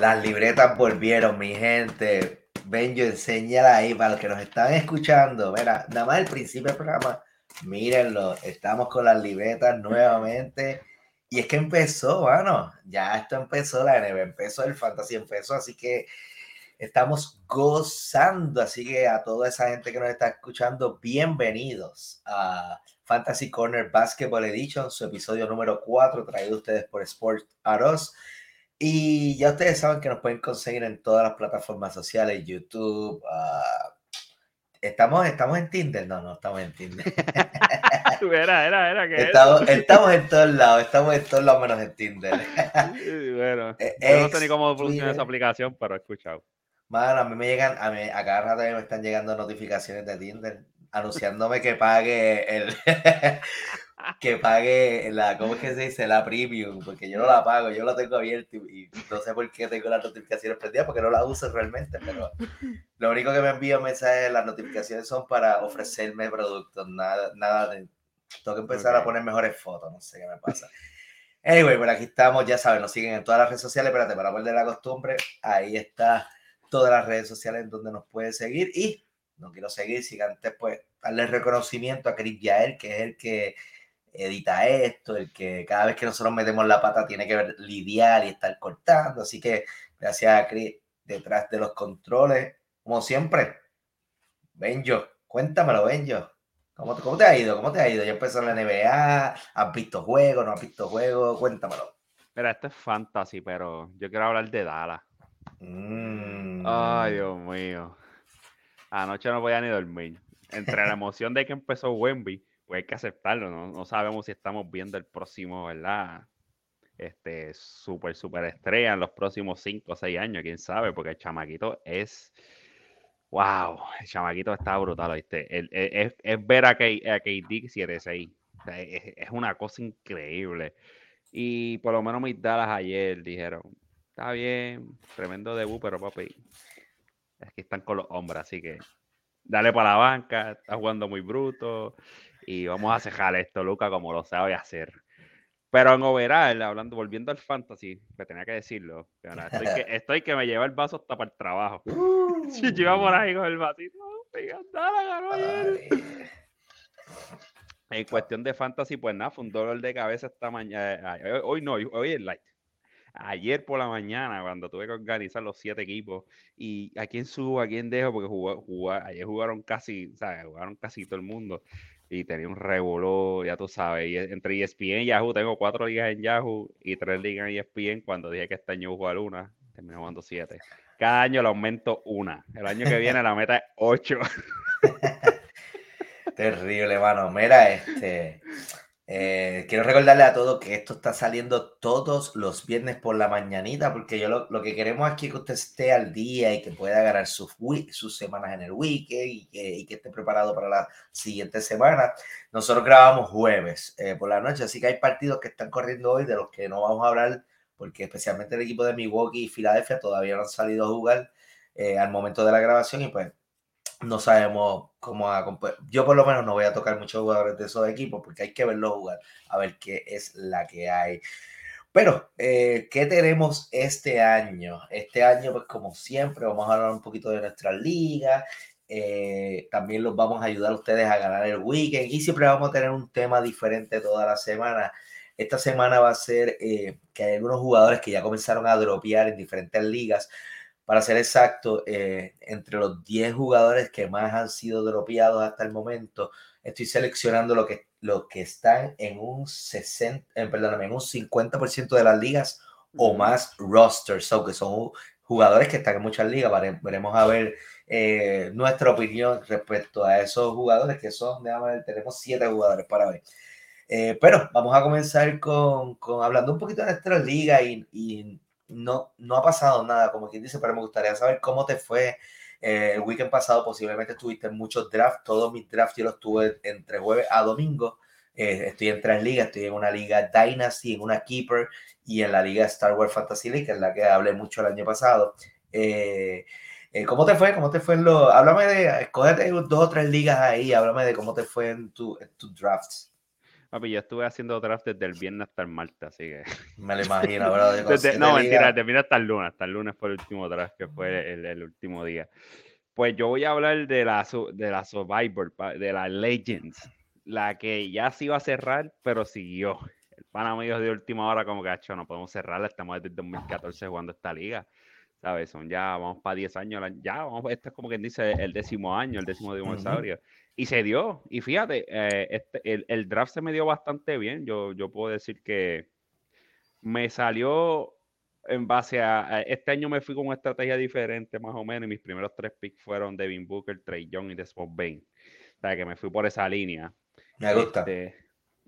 Las libretas volvieron, mi gente. Benjo, enséñala ahí para los que nos están escuchando. Mira, nada más el principio del programa, mírenlo. Estamos con las libretas nuevamente. Y es que empezó, bueno, ya esto empezó, la NBA empezó, el Fantasy empezó, así que estamos gozando. Así que a toda esa gente que nos está escuchando, bienvenidos a Fantasy Corner Basketball Edition, su episodio número 4, traído ustedes por Sport Aros. Y ya ustedes saben que nos pueden conseguir en todas las plataformas sociales, YouTube. ah, ¿estamos, ¿Estamos en Tinder? No, no estamos en Tinder. Era, era, era que estamos, estamos en todos lados, estamos en todos lados menos en Tinder. Bueno, Eh, yo no sé ni cómo funciona esa aplicación, pero he escuchado. Mano, a mí me llegan, a, mí, a cada rato me están llegando notificaciones de Tinder anunciándome que pague el que pague la, ¿cómo es que se dice? La premium, porque yo no la pago, yo la tengo abierta y, y no sé por qué tengo las notificaciones prendidas, porque no la uso realmente, pero lo único que me envío mensajes, las notificaciones son para ofrecerme productos, nada, nada de, tengo que empezar a Ok. poner mejores fotos, no sé qué me pasa. Anyway, por aquí estamos, ya saben, nos siguen en todas las redes sociales, espérate, para perder la costumbre, ahí está todas las redes sociales en donde nos pueden seguir y no quiero seguir sin antes pues darle reconocimiento a Chris Yael, que es el que edita esto, el que cada vez que nosotros metemos la pata tiene que ver- lidiar y estar cortando, así que gracias a Chris detrás de los controles, como siempre. Benjo, cuéntamelo, Benjo. ¿Cómo, te- ¿Cómo te ha ido? ¿Cómo te ha ido? Ya empezó en la NBA, ¿has visto juegos? ¿No has visto juegos? Cuéntamelo. Mira, esto es fantasy, pero yo quiero hablar de Dallas. Mm. Ay, Dios mío. Anoche no podía ni dormir. Entre la emoción de que empezó Wemby, pues hay que aceptarlo, ¿no? No sabemos si estamos viendo el próximo, ¿verdad? Este, súper, súper estrella en los próximos 5 o 6 años, quién sabe, porque el chamaquito es. ¡Wow! El chamaquito está brutal, ¿viste? El- el- es, es ver a, K, a KD 7-6. O sea, Es, es una cosa increíble. Y por lo menos mis Dallas ayer dijeron: Está bien, tremendo debut, pero papi, aquí están con los hombres, así que dale para la banca, está jugando muy bruto y vamos a cejar esto, Luca, como lo sabe hacer. Pero en overall, hablando, volviendo al fantasy, que tenía que decirlo, estoy, que, estoy que me lleva el vaso hasta para el trabajo. Si yo iba por ahí con el vasito, ganó ayer. Ay. En cuestión de fantasy, pues nada, fue un dolor de cabeza esta mañana. Hoy no, hoy- hoy es light. Ayer por la mañana, cuando tuve que organizar los siete equipos, y a quién subo, a quién dejo, porque jugó, jugó- ayer jugaron casi, ¿sabes? Jugaron casi todo el mundo. Y tenía un revoló, ya tú sabes. Y entre ESPN y Yahoo, tengo cuatro ligas en Yahoo y tres ligas en ESPN. Cuando dije que este año jugar una, terminé jugando siete. Cada año le aumento una. El año que viene la meta es ocho. Terrible, mano. Mira, este. Eh, quiero recordarle a todos que esto está saliendo todos los viernes por la mañanita, porque yo lo, que queremos es que usted esté al día y que pueda ganar sus, sus semanas en el weekend y que, y esté preparado para la siguiente semana. Nosotros grabamos jueves eh, por la noche, así que hay partidos que están corriendo hoy de los que no vamos a hablar, porque especialmente el equipo de Milwaukee y Filadelfia todavía no han salido a jugar eh, al momento de la grabación y pues no sabemos cómo a Yo por lo menos no voy a tocar muchos jugadores de esos equipos porque hay que verlos jugar, a ver qué es la que hay. Pero, eh, ¿qué tenemos este año? Este año, pues como siempre, vamos a hablar un poquito de nuestra liga. Eh, también los vamos a ayudar a ustedes a ganar el weekend y siempre vamos a tener un tema diferente toda la semana. Esta semana va a ser eh, que hay algunos jugadores que ya comenzaron a dropear en diferentes ligas para ser exacto, eh, entre los 10 jugadores que más han sido dropeados hasta el momento, estoy seleccionando lo que, lo que están en un 60, eh, perdóname, en un 50% de las ligas o más rosters, que son jugadores que están en muchas ligas. Veremos a ver eh, nuestra opinión respecto a esos jugadores que son, déjame ver, tenemos 7 jugadores para ver. pero vamos a comenzar con, con, hablando un poquito de nuestra liga y, y no, no ha pasado nada, como quien dice, pero me gustaría saber cómo te fue eh, el weekend pasado. Posiblemente estuviste en muchos drafts, todos mis drafts yo los tuve entre jueves a domingo. Eh, estoy en tres ligas, estoy en una liga Dynasty, en una Keeper y en la liga Star Wars Fantasy League, que es la que hablé mucho el año pasado. Eh, ¿Cómo te fue? ¿Cómo te fue en lo? Háblame de, escógete dos o tres ligas ahí, háblame de cómo te fue en, tu, en tus drafts. Papi, yo estuve haciendo draft desde el viernes hasta el martes, así que. Me lo imagino, bro. no, mentira, desde viernes hasta el lunes. Hasta el lunes fue el último draft, que fue el, el, último día. Pues yo voy a hablar de la, de la Survivor, de la Legends, la que ya se iba a cerrar, pero siguió. El pan amigos de última hora, como que, hecho, no podemos cerrarla, estamos desde el 2014 jugando esta liga. ¿Sabes? Son ya, vamos para 10 años, ya, vamos, este es como quien dice el décimo año, el décimo dinosaurio. Y se dio. Y fíjate, eh, este, el, el, draft se me dio bastante bien. Yo, yo puedo decir que me salió en base a, Este año me fui con una estrategia diferente, más o menos. Y mis primeros tres picks fueron Devin Booker, Trey Young y Desmond Bain. O sea, que me fui por esa línea. Me gusta. Este,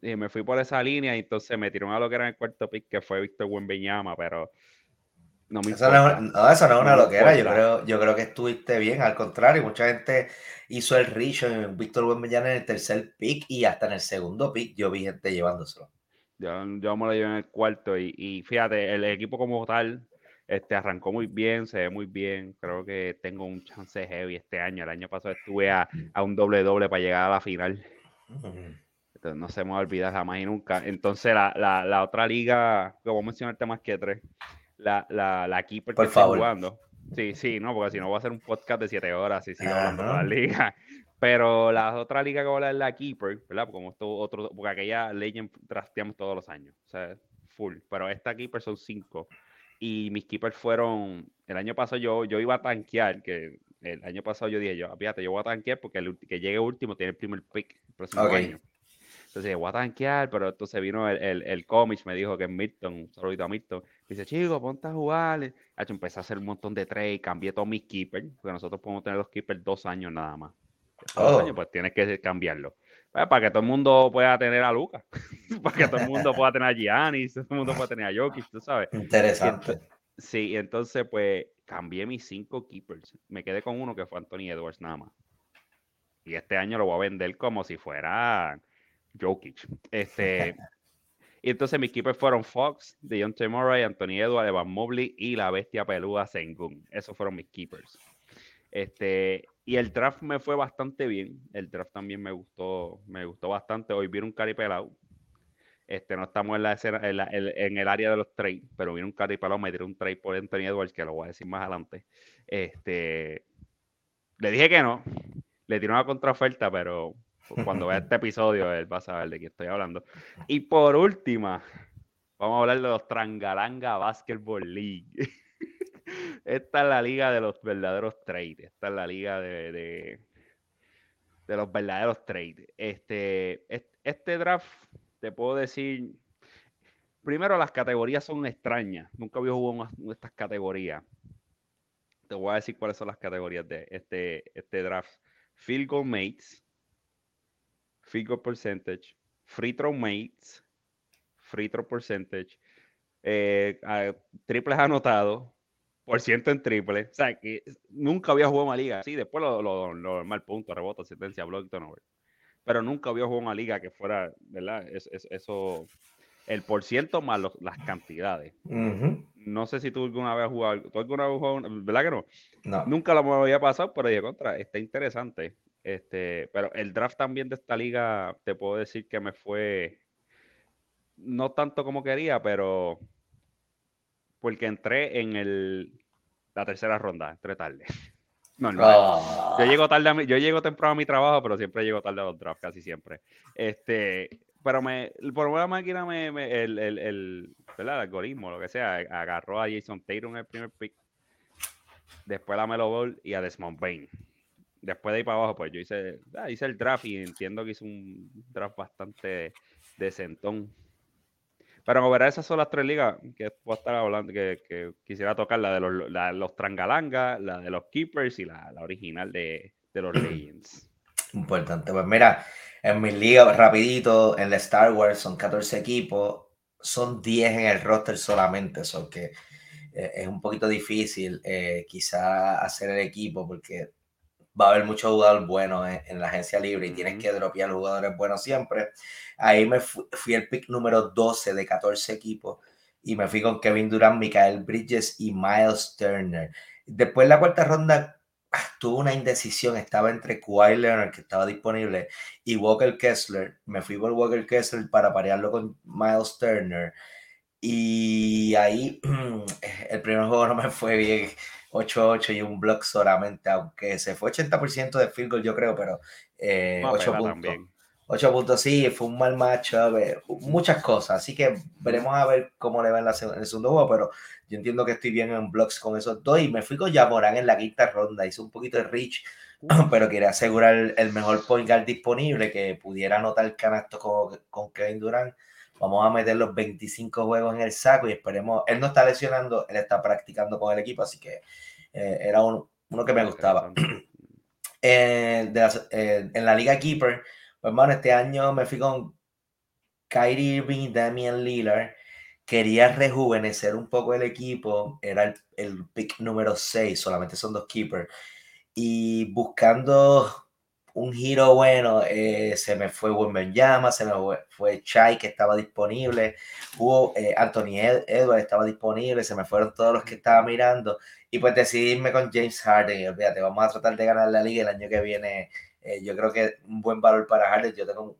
y me fui por esa línea y entonces me tiró a lo que era el cuarto pick, que fue Víctor Wembeñama, pero no me eso, no, no, eso no es una loquera. Yo creo, yo creo que estuviste bien. Al contrario, mucha gente hizo el reach en Víctor Buenbellana en el tercer pick y hasta en el segundo pick yo vi gente llevándoselo. Yo, yo me lo llevé en el cuarto y, y, fíjate, el equipo como tal este, arrancó muy bien, se ve muy bien. Creo que tengo un chance heavy este año. El año pasado estuve a, a un doble doble para llegar a la final. Entonces, no se me va a olvidar jamás y nunca. Entonces, la, la, la otra liga, como mencionarte más que tres, la, la, la Keeper Por que favor. jugando. Sí, sí, no, porque si no voy a hacer un podcast de siete horas y sigo hablando de la liga. Pero la otra liga que voy a hablar es la Keeper, ¿verdad? Como esto otro, porque aquella Legend trasteamos todos los años, o sea, full. Pero esta Keeper son cinco. Y mis Keepers fueron, el año pasado yo, yo iba a tanquear, que el año pasado yo dije, yo, fíjate, yo voy a tanquear porque el que llegue último tiene el primer pick el próximo año. Entonces, voy a tanquear, pero entonces vino el, el, el cómic, me dijo que es Milton, saludito a Milton. Dice, chico, ponte a jugar. Hecho, empecé a hacer un montón de trades, cambié todos mis keepers, porque nosotros podemos tener los keepers dos años nada más. Dos oh. años, pues tienes que cambiarlo. Pues, para que todo el mundo pueda tener a Lucas, para que todo el mundo pueda tener a Giannis, todo el mundo pueda tener a Jokic, tú sabes. Interesante. sí, entonces pues cambié mis cinco keepers. Me quedé con uno que fue Anthony Edwards nada más. Y este año lo voy a vender como si fuera Jokic. Este, y entonces mis keepers fueron Fox, Deontay Murray, Anthony Edwards, Evan Mobley y la bestia peluda Sengun. Esos fueron mis keepers. Este, y el draft me fue bastante bien. El draft también me gustó, me gustó bastante. Hoy vi un cari pelado. Este, no estamos en, la escena, en, el área de los trades, pero vino un cari pelado, me tiró un trade por Anthony Edwards, que lo voy a decir más adelante. Este, le dije que no. Le tiró una contraoferta, pero cuando vea este episodio, él va a saber de qué estoy hablando. Y por última, vamos a hablar de los Trangalanga Basketball League. Esta es la liga de los verdaderos trades. Esta es la liga de, de, de los verdaderos trades. Este, este draft, te puedo decir, primero las categorías son extrañas. Nunca había jugado estas categorías. Te voy a decir cuáles son las categorías de este, este draft. Field goal mates, field goal percentage, free throw mates, free throw percentage, eh, a- triples anotados, por ciento en triple. O sea, que nunca había jugado una liga así. Después lo, lo, lo normal, punto, rebote, asistencia, block, turnover. Pero nunca había jugado una liga que fuera, ¿verdad? Es- es- eso, el por ciento más los- las cantidades. No sé si tú alguna vez has jugado, ¿tú alguna vez has jugado, ¿verdad que no? No. Nunca lo había pasado, pero de contra, está interesante. Este, pero el draft también de esta liga, te puedo decir que me fue no tanto como quería, pero porque entré en el la tercera ronda, entré tarde. Normal. Ah. Yo llego tarde a mi- yo llego temprano a mi trabajo, pero siempre llego tarde a los drafts, casi siempre. Este, pero me, por una máquina me, me- el, el, el, ¿verdad? el algoritmo, lo que sea, agarró a Jason Tatum en el primer pick, después a Melo Ball y a Desmond Bain. Después de ahí para abajo, pues yo hice, ah, hice el draft y entiendo que hice un draft bastante decentón. Pero verás, esas son las tres ligas que estar que, quisiera tocar, la de los, la los Trangalanga, la de los Keepers y la, la original de, de los Legends. Importante. Pues mira, en mis ligas, rapidito, en la Star Wars son 14 equipos, son 10 en el roster solamente, eso que eh, es un poquito difícil eh, quizá hacer el equipo porque va a haber muchos jugadores buenos en, en la agencia libre y tienes que dropear jugadores buenos siempre. Ahí me fu- fui el pick número 12 de 14 equipos y me fui con Kevin Durant, Michael Bridges y Miles Turner. Después la cuarta ronda ah, tuve una indecisión, estaba entre Kawhi Leonard, que estaba disponible, y Walker Kessler. Me fui por Walker Kessler para parearlo con Miles Turner. Y ahí el primer juego no me fue bien, 8-8 y un block solamente, aunque se fue 80% de field goal, yo creo, pero eh, Vamos a 8 pegar puntos. también. 8 puntos, sí, fue un mal matchup, eh, muchas cosas. Así que veremos a ver cómo le va en, la, en el segundo juego, pero yo entiendo que estoy bien en blocks con esos dos. Y me fui con Yamorán en la quinta ronda, hice un poquito de reach, pero quería asegurar el, el mejor point guard disponible que pudiera anotar canasto con, con Kevin Durant. Vamos a meter los 25 juegos en el saco y esperemos. Él no está lesionando, él está practicando con el equipo, así que eh, era uno, uno que me gustaba. Eh, de las- eh, en la Liga Keeper, pues, hermano, este año me fui con Kyrie Irving y Damian Lillard. Quería rejuvenecer un poco el equipo. Era el, el pick número 6, solamente son dos keepers. Y buscando un giro bueno, eh, se me fue Llama, se me fue, Chai que estaba disponible, hubo eh, Anthony Ed- Edwards estaba disponible, se me fueron todos los que estaba mirando. Y pues decidí irme con James Harden. Y olvídate, vamos a tratar de ganar la liga el año que viene. Eh, yo creo que un buen valor para Harden. Yo tengo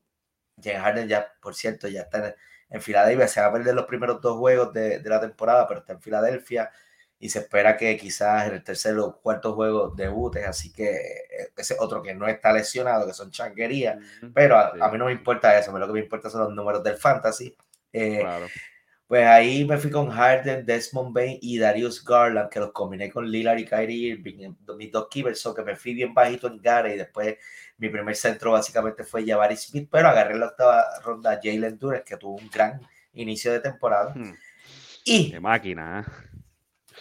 James Harden ya, por cierto, ya está en, en Filadelfia. Se va a perder los primeros dos juegos de, de la temporada, pero está en Filadelfia. Y se espera que quizás en el tercer o cuarto juego debute. Así que eh, ese otro que no está lesionado, que son changuerías. Ujú. Pero a, Sí, a mí no me importa eso. a mí Lo que me importa son los números del fantasy. Eh, Claro. pues ahí me fui con Harden, Desmond Bain y Darius Garland, que los combiné con Lillard y Kyrie Irving, mis dos keepers, so que me fui bien bajito en Gary y después mi primer centro básicamente fue Jabari Smith, pero agarré la octava ronda Jalen Duren, que tuvo un gran inicio de temporada. Hmm, Y Qué máquina, ¿eh?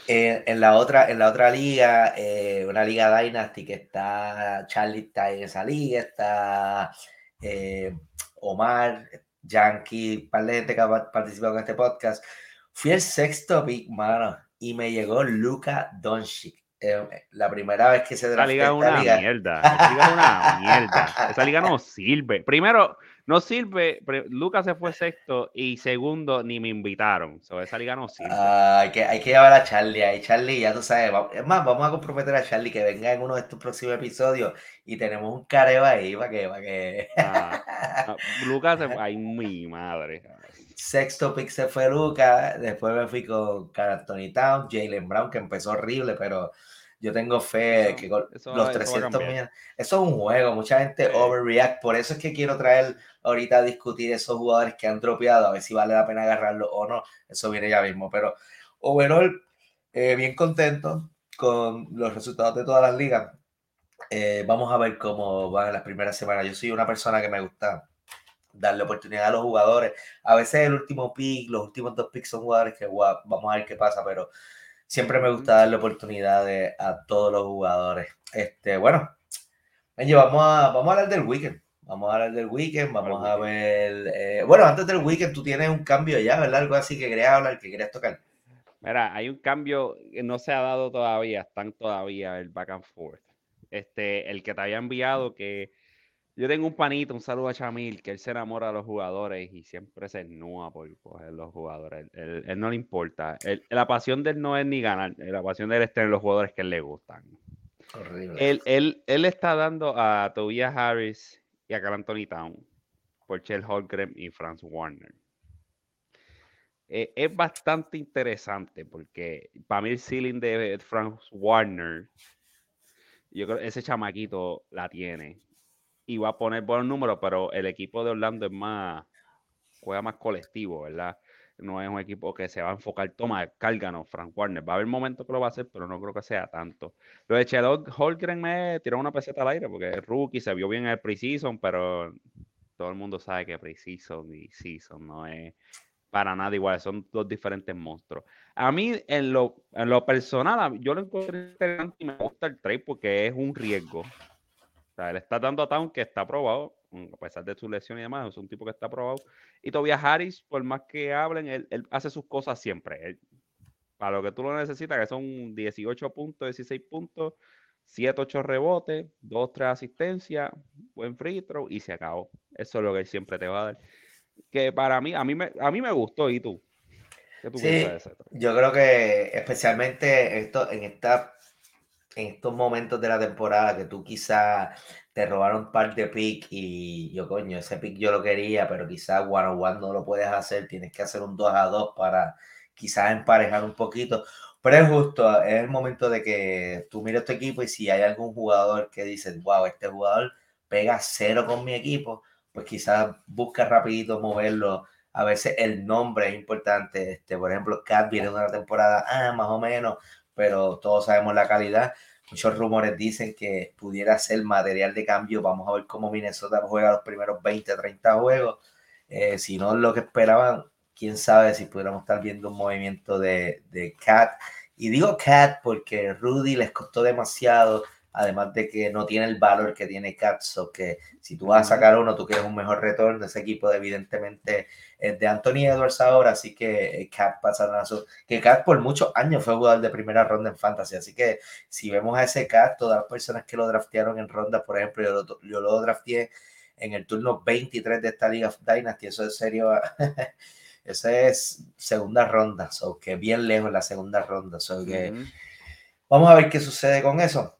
Eh, en, la otra, en la otra liga, eh, una liga Dynasty que está, Charlie está en esa liga, está eh, Omar, Yankee, par de gente que ha pa- participado en este podcast. Fui el sexto pick, mano, y me llegó Luka Doncic. Eh, la primera vez que se Esa draftea liga es esta una liga. mierda. Esa liga es una mierda. Esa liga no sirve. Primero, no sirve. Lucas se fue sexto y segundo, ni me invitaron. So, esa liga no sirve. Ah, hay, que, hay que llevar a Charlie ahí. Charlie, ya tú sabes. Es más, vamos a comprometer a Charlie que venga en uno de estos próximos episodios y tenemos un careo ahí para que, para que... Ah, ah, Lucas se fue. Ay, mi madre. Sexto pick se fue Luca, después me fui con Carl Anthony Town, Jalen Brown, que empezó horrible, pero yo tengo fe Eso- que con eso los va- eso va a 300 cambiar. millones, eso es un juego, mucha gente Sí. overreact, por eso es que quiero traer ahorita a discutir esos jugadores que han dropeado, a ver si vale la pena agarrarlo o no, eso viene ya mismo, pero overall, eh, bien contento con los resultados de todas las ligas. Eh, vamos a ver cómo van las primeras semanas. Yo soy una persona que me gusta darle oportunidad a los jugadores. A veces el último pick, los últimos dos picks son jugadores que guau, vamos a ver qué pasa, pero siempre me gusta darle oportunidades a todos los jugadores. Este, bueno, vamos a, vamos a hablar del weekend. Vamos a hablar del weekend, vamos a ver. eh, bueno, antes del weekend tú tienes un cambio ya, ¿verdad? Algo así que querías hablar, que querías tocar. Mira, hay un cambio que no se ha dado todavía, están todavía el back and forth. Este, el que te había enviado que yo tengo un panito, un saludo a Chamil, que él se enamora de los jugadores y siempre se ennúa por coger los jugadores. Él, él- no le importa. Él- la pasión de él no es ni ganar, la pasión de él es tener los jugadores que le gustan. Horrible. Él, él, él está dando a Tobias Harris y a Carl Anthony Town por Chel Holmgren y Franz Warner. Eh, es bastante interesante porque para mí el ceiling de Franz Warner, yo creo que ese chamaquito la tiene y va a poner buenos números, pero el equipo de Orlando es más, juega más colectivo, ¿verdad? No es un equipo que se va a enfocar, toma, cárganos, Frank Warner. Va a haber momentos que lo va a hacer, pero no creo que sea tanto. Lo de Chelot Holgren me tiró una peseta al aire porque es rookie, se vio bien en el preseason, pero todo el mundo sabe que preseason y season no es para nada igual, son dos diferentes monstruos. A mí, en lo, en lo personal, yo lo encontré interesante y me gusta el trade porque es un riesgo. Sea, él está dando a Town que está aprobado, a pesar de su lesión y demás, es un tipo que está aprobado. Y Tobias Harris, por más que hablen, él, él hace sus cosas siempre. Él- para lo que tú lo necesitas, que son 18 puntos, 16 puntos, 7, 8 rebotes, 2, 3 asistencias, buen free throw y se acabó. Eso es lo que él siempre te va a dar. Que para mí, a mí me, a mí me gustó. ¿Y tú? ¿Qué tú Sí, piensas de yo creo que especialmente esto, en, esta, en estos momentos de la temporada que tú quizá te robaron un par de pick y yo coño, ese pick yo lo quería, pero quizás one on one no lo puedes hacer, tienes que hacer un 2 a 2 para quizás emparejar un poquito. Pero es justo, es el momento de que tú mires tu equipo y si hay algún jugador que dices, wow, este jugador pega cero con mi equipo, pues quizás busca rapidito moverlo a veces el nombre es importante. Este, por ejemplo, Cat viene de una temporada, ah, más o menos, pero todos sabemos la calidad. Muchos rumores dicen que pudiera ser material de cambio. Vamos a ver cómo Minnesota juega los primeros 20, 30 juegos. Eh, si no lo que esperaban, quién sabe si pudiéramos estar viendo un movimiento de, de Cat. Y digo Cat porque Rudy les costó demasiado, además de que no tiene el valor que tiene Cat. So que si tú vas a sacar uno, tú quieres un mejor retorno. Ese equipo, evidentemente, es de Anthony Edwards ahora, así que eh, Cat pasaron a su. Que Cat por muchos años fue jugador de primera ronda en Fantasy, así que si vemos a ese Cat, todas las personas que lo draftearon en ronda, por ejemplo, yo lo, yo lo drafteé en el turno 23 de esta Liga of Dynasty, eso es serio. Eso es segunda ronda, so que bien lejos la segunda ronda. So que vamos a ver qué sucede con eso.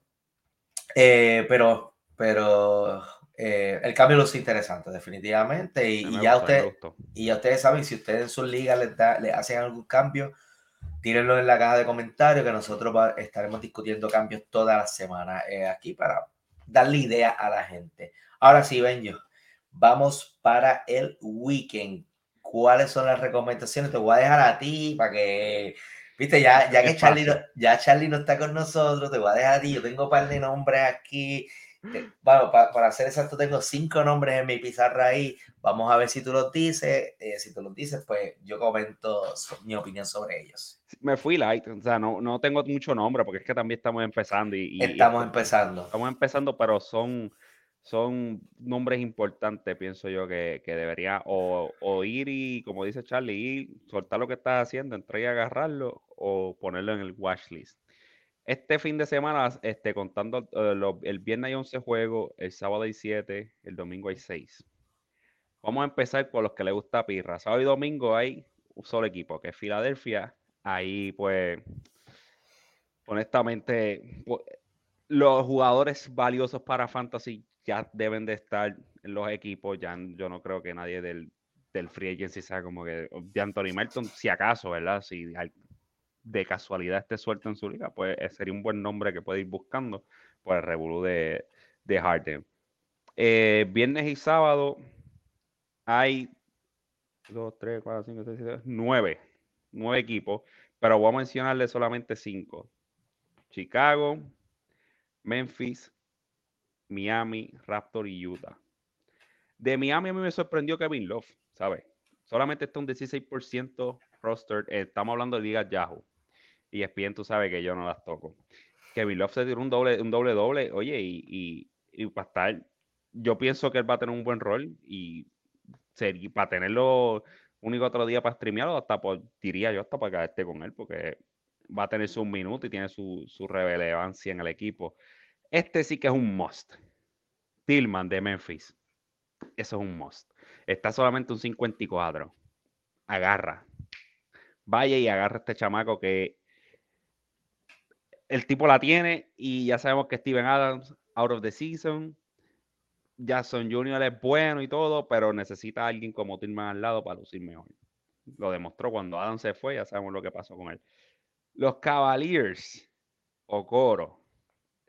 Eh, pero, pero eh, el cambio luce interesante, definitivamente. Y, ya gustó, usted, y ya ustedes saben, si ustedes en sus ligas les, da- les hacen algún cambio, tírenlo en la caja de comentarios que nosotros va- estaremos discutiendo cambios toda la semana eh, aquí para darle idea a la gente. Ahora sí, Benjo, vamos para el weekend. ¿Cuáles son las recomendaciones? Te voy a dejar a ti para que, viste, ya, ya que Charlie no, ya Charlie no está con nosotros, te voy a dejar. Yo tengo un par de nombres aquí. Bueno, pa- para ser exacto, tengo cinco nombres en mi pizarra ahí. Vamos a ver si tú los dices. Eh, si tú los dices, pues yo comento so- mi opinión sobre ellos. Me fui light, o sea, no, no tengo mucho nombre porque es que también estamos empezando y, y- y Estamos empezando. estamos empezando, pero son, son nombres importantes, pienso yo, que, que debería o, o ir y, como dice Charlie, ir, soltar lo que estás haciendo, entrar y agarrarlo o ponerlo en el watch list. Este fin de semana, este, contando lo- el viernes hay 11 juegos, el sábado hay 7, el domingo hay 6. Vamos a empezar por los que les gusta Pirra. Sábado y domingo hay un solo equipo, que es Filadelfia. Ahí, pues, honestamente, pu- los jugadores valiosos para Fantasy ya deben de estar en los equipos. Ya yo no creo que nadie del, del Free Agency sea como que de Anthony Melton, si acaso, ¿verdad? Si de casualidad esté suelto en su liga, pues eh, sería un buen nombre que puede ir buscando por el revolú de, de Harden. Eh, viernes y sábado hay 2, 3, 4, 5, 6, 7, 9. 9 equipos, pero voy a mencionarle solamente 5. Chicago, Memphis, Miami, Raptor y Utah. De Miami a mí me sorprendió Kevin Love, ¿sabes? Solamente está un 16% roster. eh, estamos hablando de ligas Yahoo. Y ESPN, tú sabes que yo no las toco. Kevin Love se tiró un doble, un doble doble, oye, y, y, y para estar yo pienso que él va a tener un buen rol y para tenerlo único otro día para streamearlo, hasta por, diría yo, hasta para que esté con él, porque va a tener sus minutos y tiene su, su relevancia en el equipo. Este sí que es un must. Tillman de Memphis. Eso es un must. Está solamente un 54. Agarra. Vaya y agarra a este chamaco que el tipo la tiene y ya sabemos que Steven Adams, out of the season. Jackson Jr. es bueno y todo, pero necesita a alguien como Tillman al lado para lucir mejor. Lo demostró cuando Adams se fue, ya sabemos lo que pasó con él. Los Cavaliers, Okoro,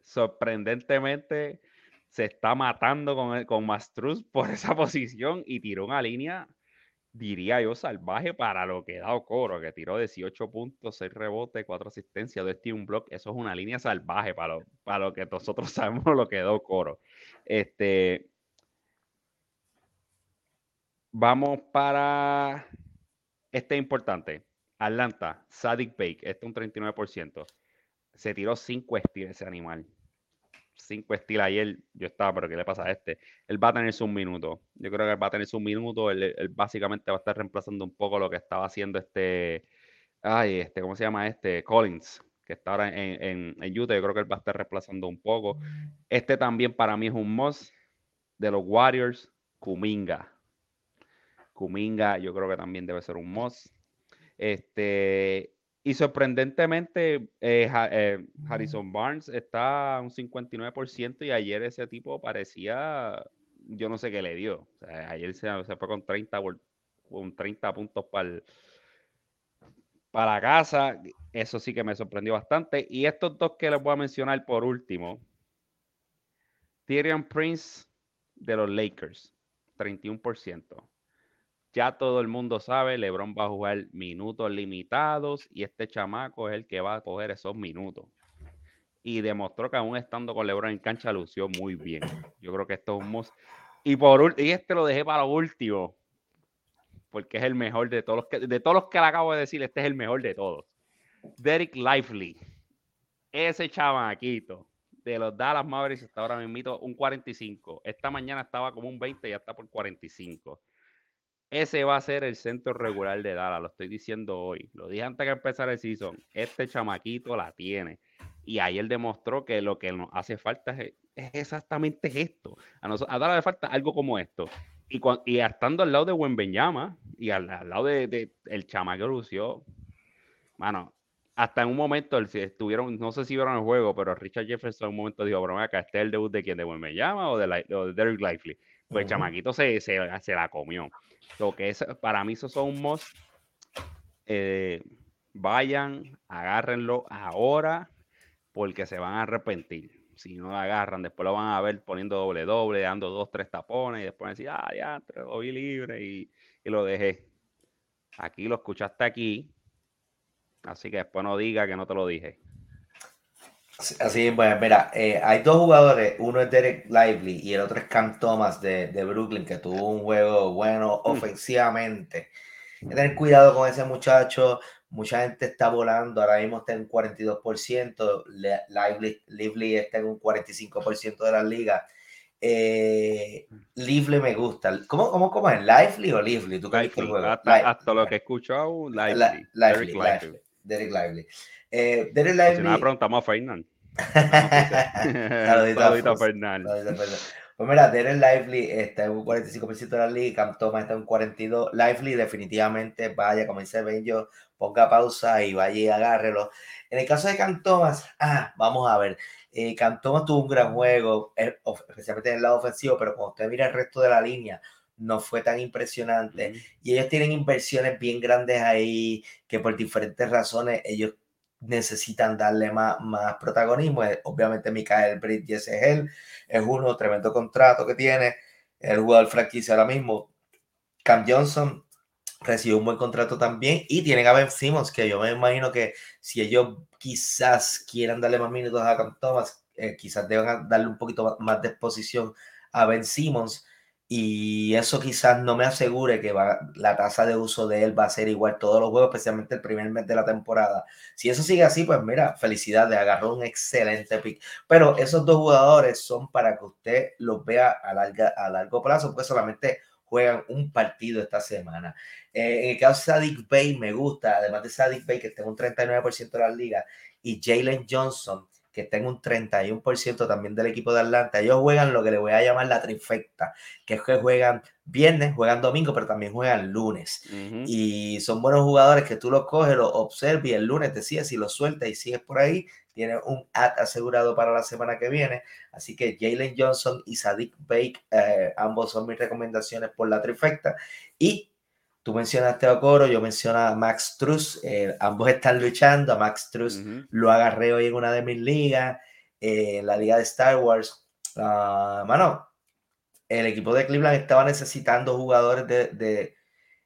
sorprendentemente se está matando con, con Mastruz por esa posición y tiró una línea, diría yo, salvaje para lo que da Okoro, que tiró 18 puntos, 6 rebotes, 4 asistencias, 2 un block. Eso es una línea salvaje para lo, para lo que nosotros sabemos lo que da Okoro. Este, vamos para este importante. Atlanta, Sadik Bake, este es un 39%. Se tiró 5 estilos ese animal. 5 estilos ayer. Yo estaba, pero ¿qué le pasa a este? Él va a tener un minuto. Yo creo que él va a tener un minuto. Él, básicamente va a estar reemplazando un poco lo que estaba haciendo este. Ay, este, ¿cómo se llama este? Collins, que está ahora en, en, en Utah. Yo creo que él va a estar reemplazando un poco. Este también para mí es un must de los Warriors, Kuminga. Kuminga, yo creo que también debe ser un must. Este, y sorprendentemente, eh, eh, Harrison Barnes está a un 59% y ayer ese tipo parecía, yo no sé qué le dio. ayer se, fue con 30, con 30 puntos para para la casa. Eso sí que me sorprendió bastante. Y estos dos que les voy a mencionar por último. Tyrion Prince de los Lakers, 31% ya todo el mundo sabe, LeBron va a jugar minutos limitados y este chamaco es el que va a coger esos minutos. Y demostró que aún estando con LeBron en cancha lució muy bien. Yo creo que esto es un Y por y este lo dejé para último, porque es el mejor de todos los que de todos los que le acabo de decir, este es el mejor de todos. Derek Lively. Ese chamaquito de los Dallas Mavericks está ahora mismo un 45. Esta mañana estaba como un 20 y ya está por 45 ese va a ser el centro regular de Dallas, lo estoy diciendo hoy. Lo dije antes de empezar el season. Este chamaquito la tiene. Y ayer demostró que lo que nos hace falta es, exactamente esto. A, nosotros, a Dallas le falta algo como esto. Y, y estando al lado de Wenbenyama y al, lado de, de, el chamaco lució, bueno, hasta en un momento estuvieron, no sé si vieron el juego, pero Richard Jefferson en un momento dijo, pero acá, ¿este es el debut de quién? ¿De Wenbenyama o de, o de Derek Lively? Pues el chamaquito se, se, se la comió. Lo que es, para mí, esos son un. Eh, vayan, agárrenlo ahora, porque se van a arrepentir. Si no lo agarran, después lo van a ver poniendo doble doble, dando dos, tres tapones, y después decir, ah, ya, lo vi libre y, y lo dejé. Aquí lo escuchaste aquí, así que después no diga que no te lo dije. Así, bueno, mira, eh, hay dos jugadores, uno es Derek Lively y el otro es Cam Thomas de, de Brooklyn, que tuvo un juego bueno mm. ofensivamente. Hay que tener cuidado con ese muchacho, mucha gente está volando, ahora mismo está en 42%, Lively, Lively está en un 45% de la liga. Eh, Lively me gusta. ¿Cómo, cómo, cómo es? ¿Lively o Lively? ¿Tú Lively, hasta, hasta, lo que he escuchado, Lively. Lively. Derek Lively. Eh, Derek Lively. Si nada, preguntamos a Fernand. Saludito a Fernand. Pues mira, Derek Lively está en un 45% de la liga, Cam Thomas está en un 42%. Lively definitivamente vaya, como dice Benjo, ponga pausa y vaya y agárrelo. En el caso de Cam Thomas, ah, vamos a ver. Eh, Cam Thomas tuvo un gran juego, eh, especialmente en el lado ofensivo, pero cuando usted mira el resto de la línea, no fue tan impresionante. Y ellos tienen inversiones bien grandes ahí, que por diferentes razones ellos necesitan darle más, más protagonismo. Eh, obviamente, Mikael Bridges es él, es uno, tremendo contrato que tiene, el jugador franquicia ahora mismo. Cam Johnson recibió un buen contrato también y tienen a Ben Simmons, que yo me imagino que si ellos quizás quieran darle más minutos a Cam Thomas, eh, quizás deban darle un poquito más de exposición a Ben Simmons. Y eso quizás no me asegure que la tasa de uso de él va a ser igual todos los juegos, especialmente el primer mes de la temporada. Si eso sigue así, pues mira, felicidades, agarró un excelente pick. Pero esos dos jugadores son para que usted los vea a, a largo plazo, porque solamente juegan un partido esta semana. Eh, en el caso de Sadik Bay, me gusta, además de Sadik Bay, que tenga un 39% de la liga, y Jalen Johnson, que tenga un 31% también del equipo de Atlanta. Ellos juegan lo que le voy a llamar la trifecta, que es que juegan viernes, juegan domingo, pero también juegan lunes. Y son buenos jugadores que tú los coges, los observas y el lunes te sigues y los sueltas y sigues por ahí. Tienes un ad asegurado para la semana que viene. Así que Jalen Johnson y Sadik Bake, eh, ambos son mis recomendaciones por la trifecta. Y Tú mencionaste a Coro, yo menciono a Max Truss, eh, ambos están luchando, a Max Truss lo agarré hoy en una de mis ligas, eh, en la liga de Star Wars. Uh, mano, el equipo de Cleveland estaba necesitando jugadores de,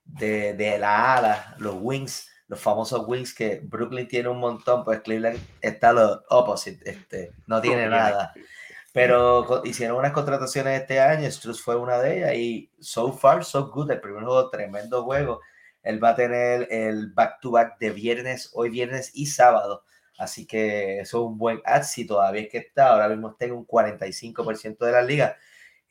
de, de, la ala, los wings, los famosos wings que Brooklyn tiene un montón, pues Cleveland está lo opposite, este, no tiene nada. Pero hicieron unas contrataciones este año, Struz fue una de ellas y so far so good, el primer juego, tremendo juego. Él va a tener el back-to-back de viernes, hoy viernes y sábado. Así que eso es un buen ad si todavía que está. Ahora mismo está en un 45% de la liga.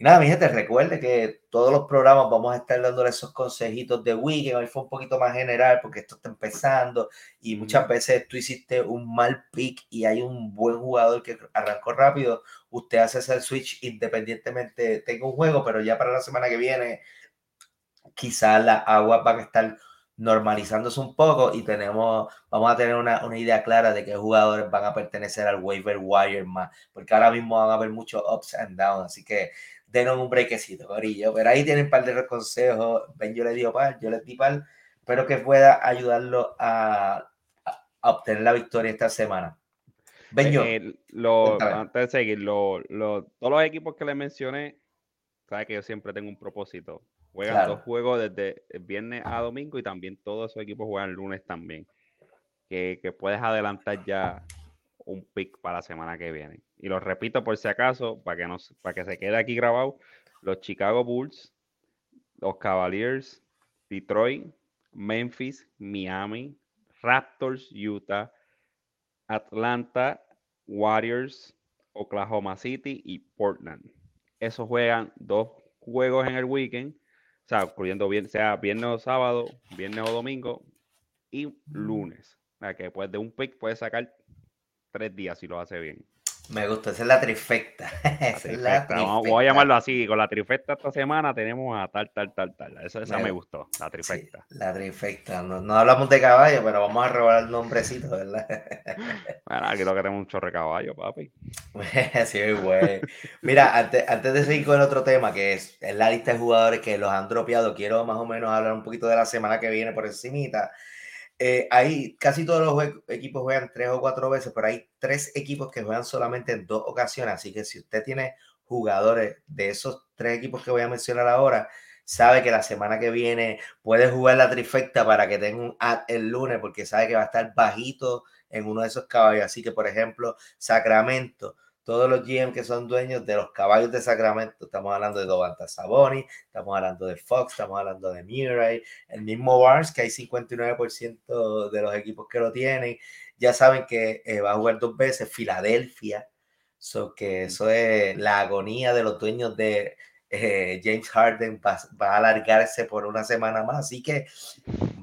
Y nada, mi gente, recuerde que todos los programas vamos a estar dándole esos consejitos de weekend. Hoy fue un poquito más general porque esto está empezando y muchas veces tú hiciste un mal pick y hay un buen jugador que arrancó rápido. Usted hace ese switch independientemente tenga un juego, pero ya para la semana que viene quizás las aguas van a estar normalizándose un poco y tenemos, vamos a tener una, una, idea clara de qué jugadores van a pertenecer al waiver wire más, porque ahora mismo van a haber muchos ups and downs, así que denos un brequecito, Corillo. Pero ahí tienen un par de consejos. Ben, yo le digo par, yo le di par. Espero que pueda ayudarlo a, obtener la victoria esta semana. Ben, yo. Eh, lo, antes de seguir, lo, todos los equipos que le mencioné, sabe que yo siempre tengo un propósito. Juegan dos juegos desde viernes a domingo y también todos esos equipos juegan lunes también. Que, que puedes adelantar ya un pick para la semana que viene. Y lo repito por si acaso, para que, nos, para que se quede aquí grabado, los Chicago Bulls, los Cavaliers, Detroit, Memphis, Miami, Raptors, Utah, Atlanta, Warriors, Oklahoma City y Portland. Esos juegan dos juegos en el weekend, o sea, incluyendo bien, sea viernes o sábado, viernes o domingo y lunes. O sea, que después de un pick puedes sacar tres días si lo hace bien. Me gusta, esa es la trifecta. voy a llamarlo así. Con la trifecta esta semana tenemos a tal, tal, tal, tal. Esa, esa me, gustó, la trifecta. la trifecta. No, hablamos de caballo, pero vamos a robar el nombrecito, ¿verdad? bueno, aquí lo queremos un chorro de caballo, papi. sí, güey. Mira, antes, antes de seguir con el otro tema, que es, es la lista de jugadores que los han dropeado, quiero más o menos hablar un poquito de la semana que viene por encimita. Eh, ahí casi todos los equipos juegan tres o cuatro veces, pero hay tres equipos que juegan solamente en dos ocasiones. Así que si usted tiene jugadores de esos tres equipos que voy a mencionar ahora, sabe que la semana que viene puede jugar la trifecta para que tenga un ad el lunes, porque sabe que va a estar bajito en uno de esos caballos. Así que, por ejemplo, Sacramento todos los GM que son dueños de los caballos de Sacramento, estamos hablando de Domantas Saboni, estamos hablando de Fox, estamos hablando de Murray, el mismo Barnes, que hay 59% de los equipos que lo tienen, ya saben que eh, va a jugar dos veces, Filadelfia, so que eso es la agonía de los dueños de eh, James Harden, va, va a alargarse por una semana más, así que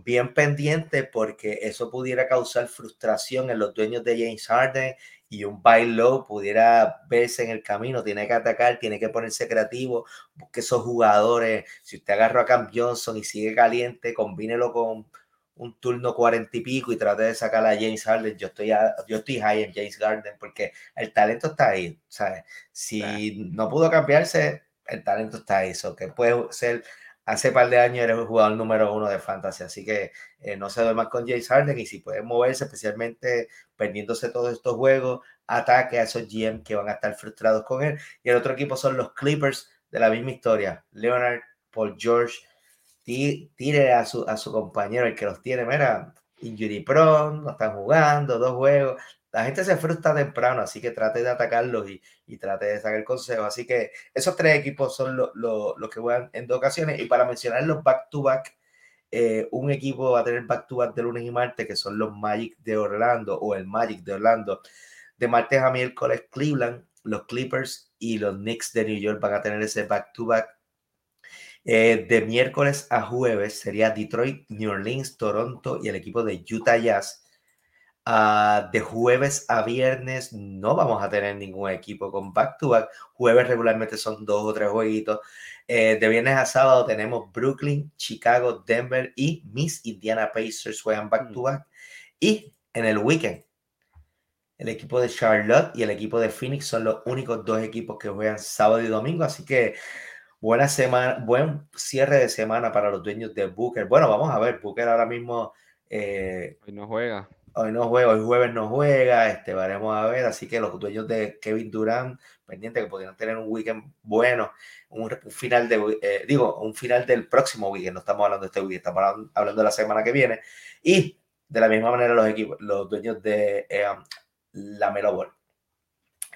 bien pendiente porque eso pudiera causar frustración en los dueños de James Harden y un buy low pudiera verse en el camino, tiene que atacar, tiene que ponerse creativo, busque esos jugadores. Si usted agarra a Cam Johnson y sigue caliente, combínelo con un turno cuarenta y pico y trate de sacar a James Harden. Yo estoy, yo estoy high en James Harden porque el talento está ahí. ¿sabes? Si no pudo cambiarse, el talento está ahí. Eso que puede ser hace par de años eres un jugador número uno de fantasy, así que eh, no se duerma con James Harden y si puede moverse, especialmente perdiéndose todos estos juegos, ataque a esos GM que van a estar frustrados con él. Y el otro equipo son los Clippers de la misma historia. Leonard, Paul George, tire a su, a su compañero, el que los tiene, mira, injury prone, no están jugando, dos juegos, la gente se frustra temprano, así que trate de atacarlos y, trate de sacar el consejo. Así que esos tres equipos son los que juegan en dos ocasiones. Y para mencionar los back-to-back, eh, un equipo va a tener back-to-back de lunes y martes, que son los Magic de Orlando o el Magic de Orlando. De martes a miércoles, Cleveland, los Clippers y los Knicks de New York van a tener ese back-to-back. Eh, de miércoles a jueves sería Detroit, New Orleans, Toronto y el equipo de Utah Jazz. Ah, de jueves a viernes no vamos a tener ningún equipo con back-to-back. Jueves regularmente son dos o tres jueguitos. Eh, de viernes a sábado tenemos Brooklyn, Chicago, Denver y Miss Indiana Pacers juegan back-to-back. Y en el weekend, el equipo de Charlotte y el equipo de Phoenix son los únicos dos equipos que juegan sábado y domingo. Así que buena semana, buen cierre de semana para los dueños de Booker. Bueno, vamos a ver, Booker ahora mismo... Eh, Hoy no juega hoy no juega, hoy jueves no juega, este, veremos a ver, así que los dueños de Kevin Durant, pendiente que podrían tener un weekend bueno, un, final de, eh, digo, un final del próximo weekend, no estamos hablando de este weekend, estamos hablando, de la semana que viene, y de la misma manera los equipos, los dueños de eh, la Melo.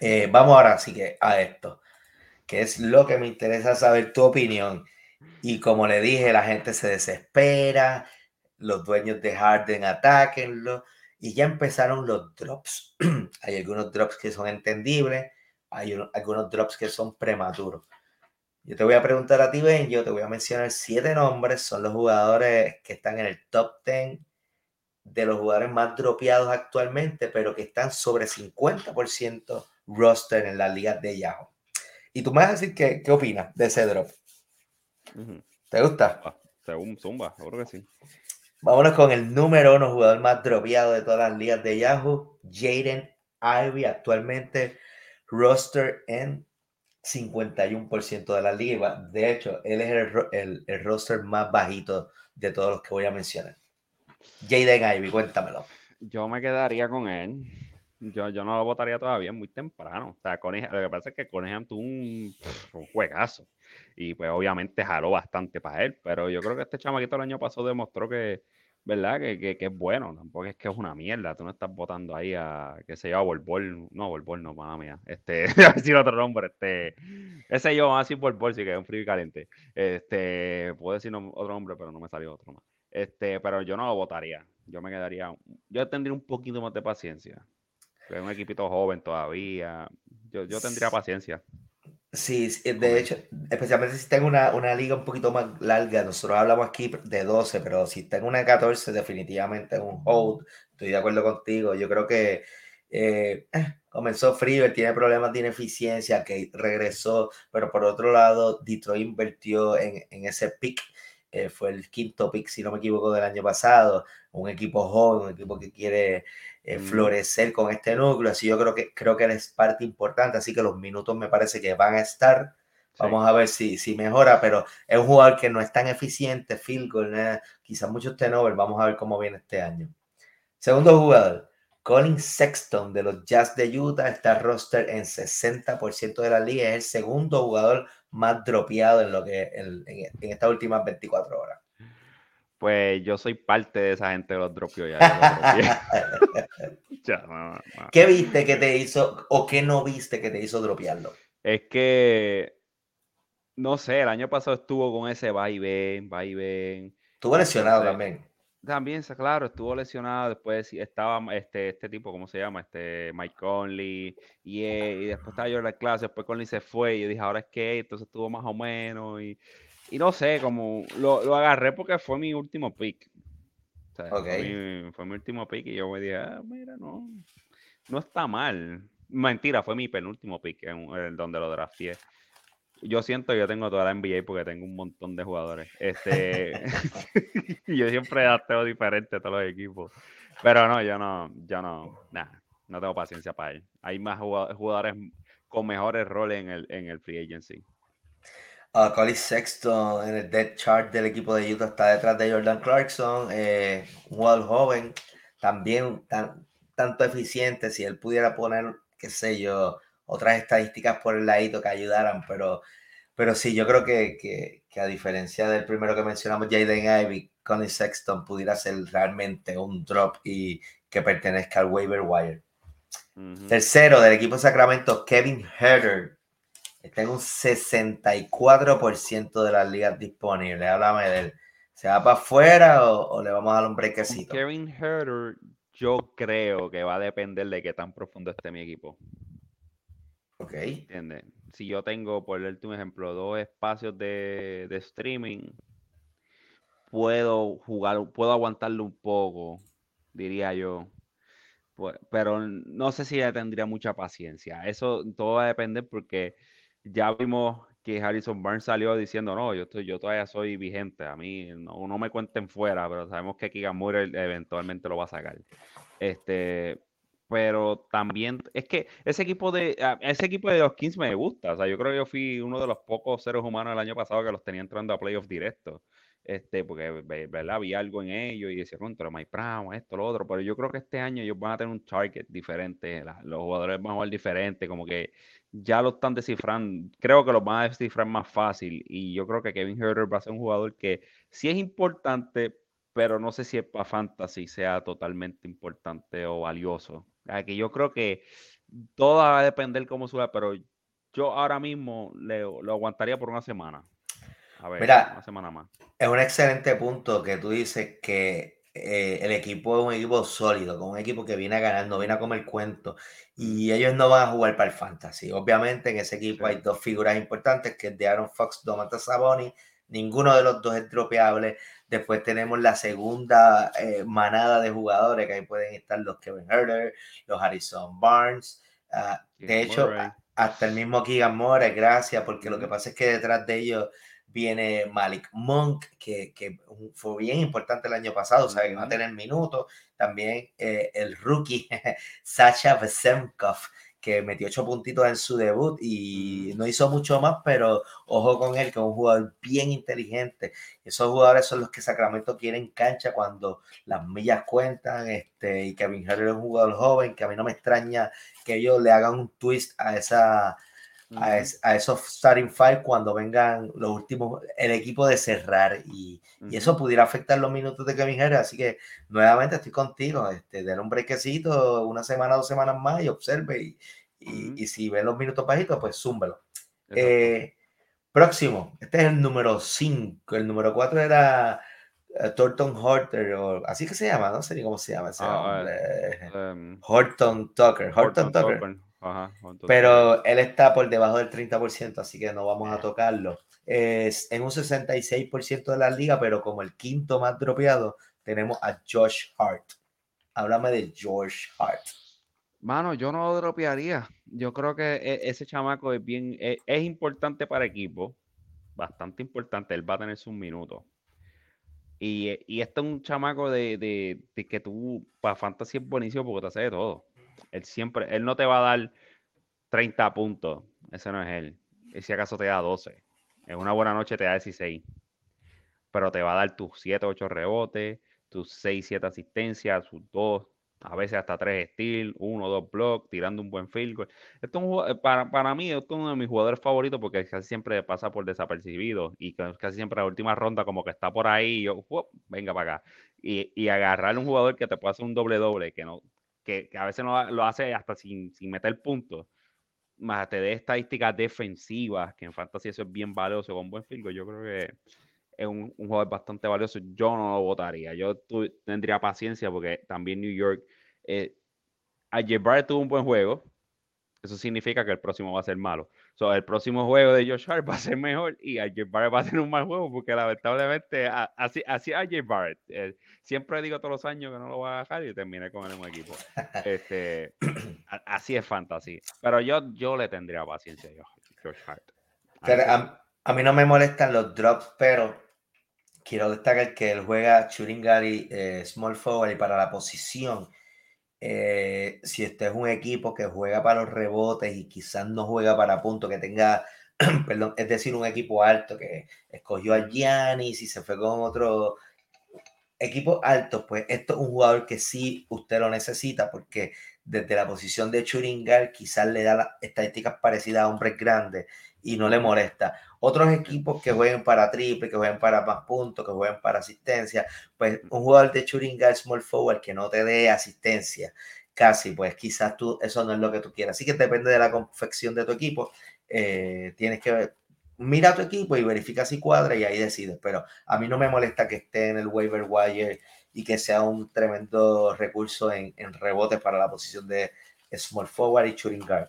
Eh, vamos ahora sí que a esto, que es lo que me interesa saber tu opinión. Y como le dije, la gente se desespera, los dueños de Harden atáquenlo y ya empezaron los drops. hay algunos drops que son entendibles, hay algunos drops que son prematuros. Yo te voy a preguntar a ti, Ben, yo te voy a mencionar siete nombres, son los jugadores que están en el top 10 de los jugadores más dropeados actualmente, pero que están sobre 50% roster en las ligas de Yahoo. Y tú me vas a decir qué, qué opinas de ese drop. ¿Te gusta? Ah, según Zumba, seguro que sí. Vámonos con el número uno jugador más dropeado de todas las ligas de Yahoo, Jaden Ivy, actualmente roster en 51% de la liga. De hecho, él es el, roster más bajito de todos los que voy a mencionar. Jaden Ivy, cuéntamelo. Yo me quedaría con él. Yo, yo no lo votaría todavía muy temprano. O sea, lo que pasa es que Conejan tuvo un juegazo y pues obviamente jaló bastante para él, pero yo creo que este chamaquito el año pasado demostró que, ¿verdad? Que, que, que, es bueno, tampoco es que es una mierda, tú no estás votando ahí a, que se llama Volbol, no, Volbol no, mamá mía, este, a decir otro nombre, este, ese yo, así Volbol, sí que es un frío y caliente, este, puedo decir otro nombre, pero no me salió otro más, este, pero yo no lo votaría, yo me quedaría, yo tendría un poquito más de paciencia, es un equipito joven todavía, yo, yo tendría paciencia. Sí, de hecho, especialmente si tengo una, una liga un poquito más larga, nosotros hablamos aquí de 12, pero si tengo una 14, definitivamente es un hold. Estoy de acuerdo contigo. Yo creo que eh, eh, comenzó frío, él tiene problemas de ineficiencia, que regresó, pero por otro lado, Detroit invirtió en, en ese pick. Eh, fue el quinto pick, si no me equivoco, del año pasado. Un equipo joven, un equipo que quiere eh, florecer con este núcleo. Así yo creo que creo que es parte importante, así que los minutos me parece que van a estar. Vamos a ver si, si mejora, pero es un jugador que no es tan eficiente, field goal, eh, quizás muchos tenovers. Vamos a ver cómo viene este año. Segundo jugador, Colin Sexton de los Jazz de Utah está roster en 60% de la liga. Es el segundo jugador más dropeado en lo que en, en estas últimas 24 horas. Pues yo soy parte de esa gente de los dropios ya. ¿Qué viste que te hizo o qué no viste que te hizo dropearlo? Es que, no sé, el año pasado estuvo con ese va y ven, va y ven. Estuvo lesionado también. También, claro, estuvo lesionado. Después estaba este, este tipo, ¿cómo se llama? Este Mike Conley. Y, y después estaba yo en la clase. Después Conley se fue. Y yo dije, ahora es que entonces estuvo más o menos. Y, y no sé, como lo, lo, agarré porque fue mi último pick. fue, mi, último pick y yo me dije, ah, mira, no, no está mal. Mentira, fue mi penúltimo pick en, donde lo drafté. Yo siento que yo tengo toda la NBA porque tengo un montón de jugadores. Este, yo siempre drafteo diferente a todos los equipos. Pero no, yo no, yo no, nada, no tengo paciencia para él. Hay más jugadores con mejores roles en el, en el free agency. Uh, Colin Sexton en el dead chart del equipo de Utah está detrás de Jordan Clarkson, eh, un jugador joven, también tan, tanto eficiente, si él pudiera poner, qué sé yo, otras estadísticas por el ladito que ayudaran, pero, pero sí, yo creo que, que, que a diferencia del primero que mencionamos, Jaden Ivy, Colin Sexton pudiera ser realmente un drop y que pertenezca al waiver wire. Tercero del equipo de Sacramento, Kevin Herter. Está en un 64% de las ligas disponibles. Háblame de él. ¿Se va para afuera o, o le vamos a dar un brequecito? Kevin Herter, yo creo que va a depender de qué tan profundo esté mi equipo. Ok. ¿Entiendes? Si yo tengo, por darte un ejemplo, dos espacios de, de streaming, puedo jugar, puedo aguantarlo un poco, diría yo. Pues, pero no sé si tendría mucha paciencia. Eso todo va a depender porque ya vimos que Harrison Barnes salió diciendo, no, yo, estoy, yo todavía soy vigente, a mí no, no me cuenten fuera, pero sabemos que Keegan Moore eventualmente lo va a sacar. Este, pero también es que ese equipo de a- ese equipo de los Kings me gusta. O sea, yo creo que yo fui uno de los pocos seres humanos el año pasado que los tenía entrando a playoffs directos. Este, porque ve- ¿verdad? vi algo en ellos y decía, contra Mike Brown, esto, lo otro. Pero yo creo que este año ellos van a tener un target diferente. los jugadores van a jugar diferente. Como que ya lo están descifrando. Creo que los van a descifrar más fácil. Y yo creo que Kevin Herter va a ser un jugador que sí es importante, pero no sé si es para fantasy sea totalmente importante o valioso. Que yo creo que todo va a depender cómo suba, pero yo ahora mismo le, lo aguantaría por una semana. A ver, Mira. una semana más. Es un excelente punto que tú dices que eh, el equipo es un equipo sólido, con un equipo que viene a ganar, no viene a comer cuento. Y ellos no van a jugar para el fantasy. Obviamente en ese equipo Sí. hay dos figuras importantes, que es de Aaron Fox, Domantas Sabonis. Ninguno de los dos es dropeable. Después tenemos la segunda eh, manada de jugadores, que ahí pueden estar los Kevin Herter, los Harrison Barnes. ah, de hecho, Murray. hasta el mismo Keegan Moore, gracias, porque lo que pasa es que detrás de ellos viene Malik Monk, que, que fue bien importante el año pasado, sabe que va a tener minutos. También eh, el rookie Sasha Vesemkov, que metió ocho puntitos en su debut y no hizo mucho más, pero ojo con él, que es un jugador bien inteligente. Esos jugadores son los que Sacramento quiere en cancha cuando las millas cuentan. Este, y Kevin Herter es un jugador joven, que a mí no me extraña que ellos le hagan un twist a esa a, Ujú. es- a esos starting five cuando vengan los últimos, el equipo de cerrar y, y eso pudiera afectar los minutos de Kevin Herter. Así que nuevamente estoy contigo, este, den un brequecito una semana, dos semanas más y observe y, y, Ujú. y si ven los minutos bajitos, pues zúmbelo. Eh, próximo, este es el número 5, el número 4 era eh, Thornton Horter, o así que se llama, no sé ni cómo se llama ese. Em, Horton Tucker, Horton Horton Tucker. Tucker. Ajá. Pero él está por debajo del 30%, así que no vamos a Eh. tocarlo. Es en un 66% de la liga, pero como el quinto más dropeado, tenemos a Josh Hart. Háblame de Josh Hart. Mano, yo no lo dropearía. Yo creo que e- ese chamaco es bien, e- es, importante para equipo, bastante importante. Él va a tener sus minutos. Y, y este es un chamaco de, de- de que tú, para fantasy es buenísimo porque te hace de todo. Él siempre, él no te va a dar 30 puntos. Ese no es él. Y si acaso te da 12. En una buena noche te da 16. Pero te va a dar tus 7, 8 rebotes, tus 6, 7 asistencias, sus 2, a veces hasta 3 steals, 1, 2 blocks, tirando un buen field goal. Esto es un para, para mí, esto es uno de mis jugadores favoritos porque casi siempre pasa por desapercibido y ca- casi siempre la última ronda como que está por ahí y yo, "Uop, venga para acá. Y, y agarrar un jugador que te puede hacer un doble-doble, que, no, que, a veces no, lo hace hasta sin, sin meter puntos, más te dé estadísticas defensivas, que en fantasy eso es bien valioso con buen field yo creo que es un, un jugador bastante valioso. Yo no lo votaría. Yo tendría paciencia porque también New York. Eh, ayer tuvo un buen juego. Eso significa que el próximo va a ser malo. So, el próximo juego de Josh Hart va a ser mejor y ayer Barrett va a tener un mal juego porque lamentablemente así, así ayer Barrett. Eh, siempre digo todos los años que no lo va a bajar y terminé con el mismo equipo. Este, a- así es fantasy. Pero yo, yo le tendría paciencia a Josh, Hart. A Pero a, a mí no me molestan los drops, pero quiero destacar que él juega guard y eh, small forward y para la posición. Eh, si este es un equipo que juega para los rebotes y quizás no juega para puntos, que tenga, perdón, es decir, un equipo alto que escogió a Giannis y se fue con otro equipo alto, pues esto es un jugador que sí usted lo necesita porque desde la posición de guard quizás le da las estadísticas parecidas a hombres grandes y no le molesta. Otros equipos que jueguen para triple, que jueguen para más puntos, que jueguen para asistencia, pues un jugador de guard small forward que no te dé asistencia, casi, pues quizás tú, eso no es lo que tú quieras. Así que depende de la confección de tu equipo. eh, tienes que ver, mira tu equipo y verifica si cuadra y ahí decides. Pero a mí no me molesta que esté en el waiver wire y que sea un tremendo recurso en, en rebotes para la posición de small forward y shooting guard.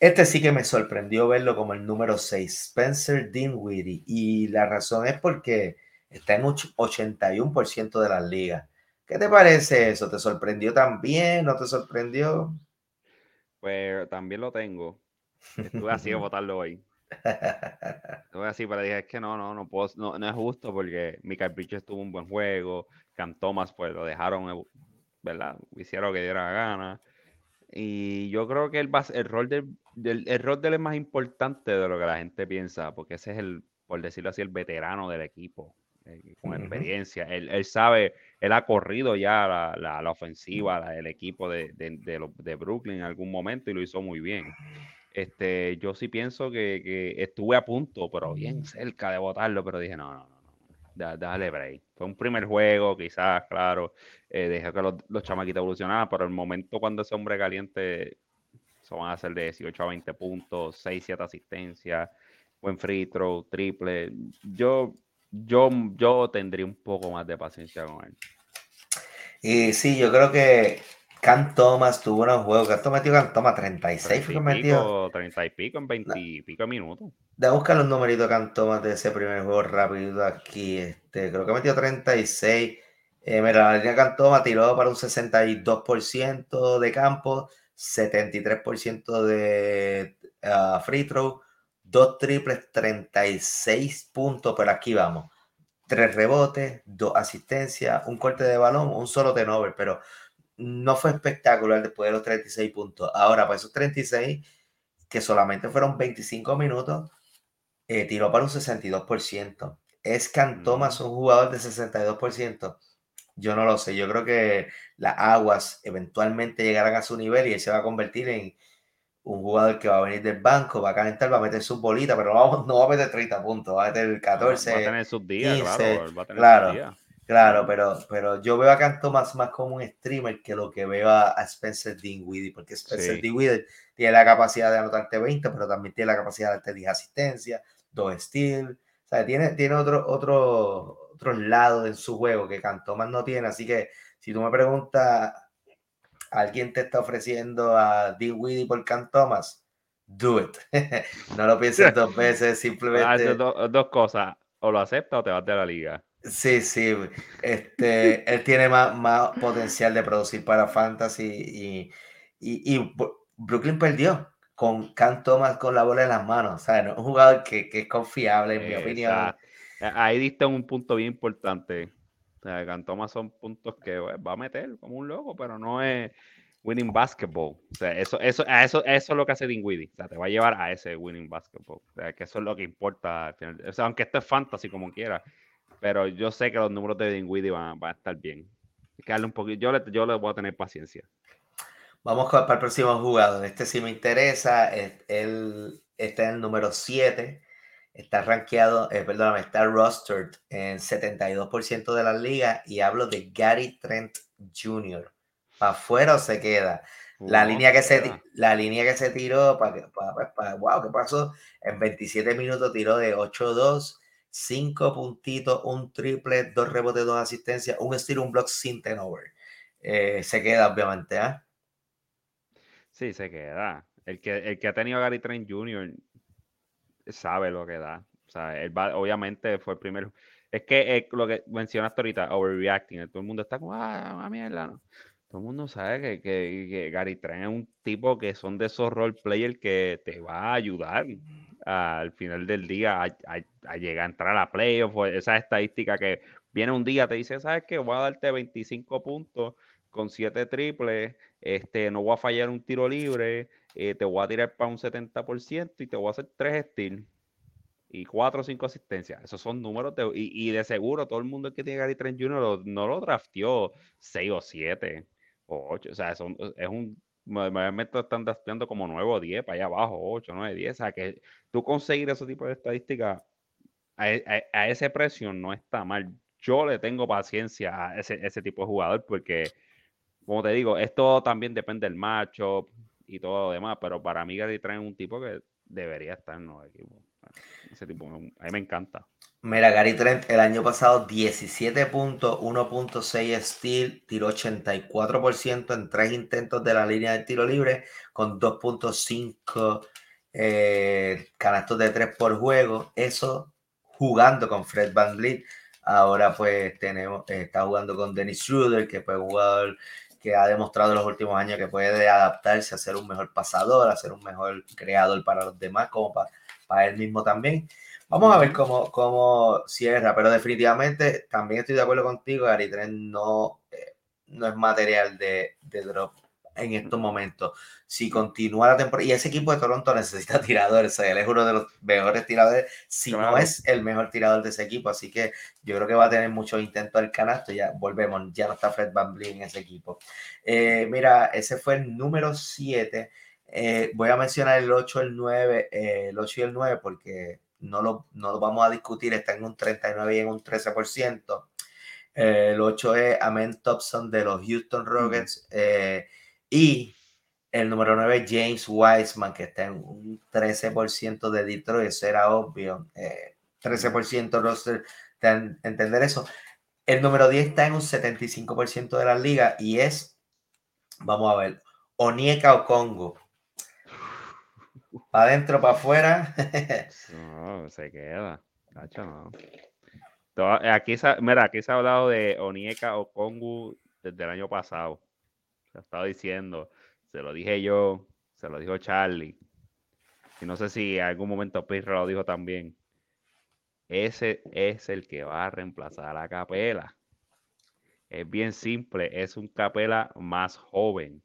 Este sí que me sorprendió verlo como el número 6, Spencer Dinwiddie. Y la razón es porque está en och- 81% de las ligas. ¿Qué te parece eso? ¿Te sorprendió también? ¿No te sorprendió? Pues también lo tengo. Estuve así de votarlo hoy. Estuve así, pero dije, es que no, no, no puedo, no, no es justo porque Michael Bridges tuvo un buen juego, Cam Thomas pues lo dejaron, eh, ¿verdad? Hicieron lo que diera la gana. Y yo creo que el, el rol del, del- el rol de él es más importante de lo que la gente piensa, porque ese es el, por decirlo así, el veterano del equipo, eh, con Ujú. experiencia. Él, él sabe, él ha corrido ya la, la- la ofensiva, la- el equipo de, de, de los- de Brooklyn en algún momento y lo hizo muy bien. Este, yo sí pienso que, que estuve a punto, pero bien cerca de votarlo, pero dije, no, no, no, no, da- dale break. Fue un primer juego, quizás, claro, eh, dejé que los, los chamaquitos evolucionaran, pero el momento cuando ese hombre caliente, eso van a ser de 18 a 20 puntos, 6, 7 asistencias, buen free throw, triple. Yo, yo, yo tendría un poco más de paciencia con él. Y sí, yo creo que Cam Thomas tuvo unos juegos. ¿Cuánto metió Cam Thomas? 36 fue que 30 y pico, 30 y pico en 20 y pico minutos. Déjame buscar los numeritos de Cam Thomas de ese primer juego rápido aquí. Este, creo que metió 36. Eh, mira, la línea de Cam Thomas tiró para un 62% de campo, 73% de ah, free throw, dos triples, 36 puntos, pero aquí vamos. Tres rebotes, dos asistencias, un corte de balón, un solo turnover, pero no fue espectacular después de los 36 puntos. Ahora, para esos 36, que solamente fueron 25 minutos, eh, tiró para un 62%. ¿Es Cam Thomas un jugador de 62%? Yo no lo sé. Yo creo que las aguas eventualmente llegarán a su nivel y él se va a convertir en un jugador que va a venir del banco, va a calentar, va a meter sus bolitas, pero no va, no va a meter 30 puntos, va a meter 14. va a tener sus días, 15, claro. Va a tener claro. sus días. Claro, pero, pero yo veo a Cam Thomas más como un streamer que lo que veo a, a Spencer Dinwiddie, porque Spencer Sí. Dinwiddie tiene la capacidad de anotarte 20, pero también tiene la capacidad de darte 10 asistencias, 2 steals, o sea, tiene, tiene otro, otro, otro lado en su juego que Cam Thomas no tiene, así que si tú me preguntas, ¿alguien te está ofreciendo a Dinwiddie por Cam Thomas? Do it. no lo pienses dos veces, Hace simplemente... do- dos cosas, o lo aceptas o te vas de la liga. Sí, sí, este, él tiene más, más potencial de producir para Fantasy y, y, Brooklyn perdió con Cam Thomas con la bola en las manos, ¿sabes? No es un jugador que, que es confiable, en mi opinión. Exacto. Ahí diste un punto bien importante. O sea, Cantoma son puntos que va a meter como un loco, pero no es winning basketball. O sea, eso, eso, eso, eso es lo que hace Dinwiddie. O sea, te va a llevar a ese winning basketball. O sea, que eso es lo que importa al final. O sea, aunque esto es fantasy como quiera. Pero yo sé que los números de Dinwiddie van, van a estar bien. Hay que darle un poquito. Yo le, yo le voy a tener paciencia. Vamos para el próximo jugador. Este sí me interesa. es- Él está en el número 7. Está rankeado, eh, perdóname, está rostered en 72% de las ligas. Y hablo de Gary Trent Jr. ¿Para afuera o se queda? La, No, línea que se, la línea que se tiró, para, para, wow, ¿qué pasó? En 27 minutos tiró de 8-2, 5 puntitos, un triple, dos rebotes, dos asistencias, un steal, un block sin turnover. Eh, se queda, obviamente, ¿ah? Sí, se queda. El que, el que ha tenido a Gary Trent Jr. sabe lo que da. O sea, él va, obviamente fue el primero. Es que eh, lo que mencionaste ahorita, overreacting, todo el mundo está como, ah, una mierda, ¿no? Todo el mundo sabe que, que, Gary Trent es un tipo que son de esos role players que te va a ayudar al final del día a, a- a llegar a entrar a playoff. Esa estadística que viene un día, te dice, ¿sabes qué? Voy a darte 25 puntos con 7 triples, este, no voy a fallar un tiro libre, eh, te voy a tirar para un 70% y te voy a hacer 3 steals y 4 o 5 asistencias. Esos son números de, y, y de seguro todo el mundo que tiene Gary Trent Jr. lo- no lo drafteó 6 o 7 o 8. O sea, es un. Normalmente están drafteando como 9 o 10 para allá abajo, 8, 9, 10. O sea, que tú conseguir ese tipo de estadísticas a, a- a ese precio no está mal. Yo le tengo paciencia a ese, ese tipo de jugador porque como te digo, esto también depende del macho y todo lo demás, pero para mí Gary Trent es un tipo que debería estar en los equipos. Ese tipo, a mí me encanta. Mira, Gary Trent el año pasado 17 puntos, 1.6 steal, tiró 84% en tres intentos de la línea de tiro libre con 2.5 eh, canastos de 3 por juego. Eso jugando con Fred Van Vliet. Ahora pues tenemos, está jugando con Dennis Schroeder, que fue jugador que ha demostrado en los últimos años que puede adaptarse a ser un mejor pasador, a ser un mejor creador para los demás, como para, para él mismo también. Vamos a ver cómo, cómo cierra, pero definitivamente también estoy de acuerdo contigo, Gary Trent no, eh, no es material de, de, drop en estos momentos. Si continúa la temporada, y ese equipo de Toronto necesita tiradores, o sea, él es uno de los mejores tiradores, si no es el mejor tirador de ese equipo, así que yo creo que va a tener muchos intentos al canasto, ya volvemos, ya no está Fred Van en ese equipo. Eh, mira, ese fue el número 7. Eh, voy a mencionar el 8, el 9, el 8 y el 9 porque no lo, no lo vamos a discutir, está en un 39 y en un 13%. Eh, el 8 es Amen Thompson de los Houston Rockets. Eh, y el número 9 James Wiseman, que está en un 13% de Detroit. Eso era obvio. 13% eh, roster, entender eso. El número 10 está en un 75% de la liga y es, vamos a ver, Onieka o Congo para adentro, para afuera. no, se queda. no. Aquí, mira, aquí se ha hablado de Onieka o Kongu desde el año pasado. Se ha estado diciendo, se lo dije yo, se lo dijo Charlie. Y no sé si en algún momento Pirro lo dijo también. Ese es el que va a reemplazar a la capela. Es bien simple, es un capela más joven,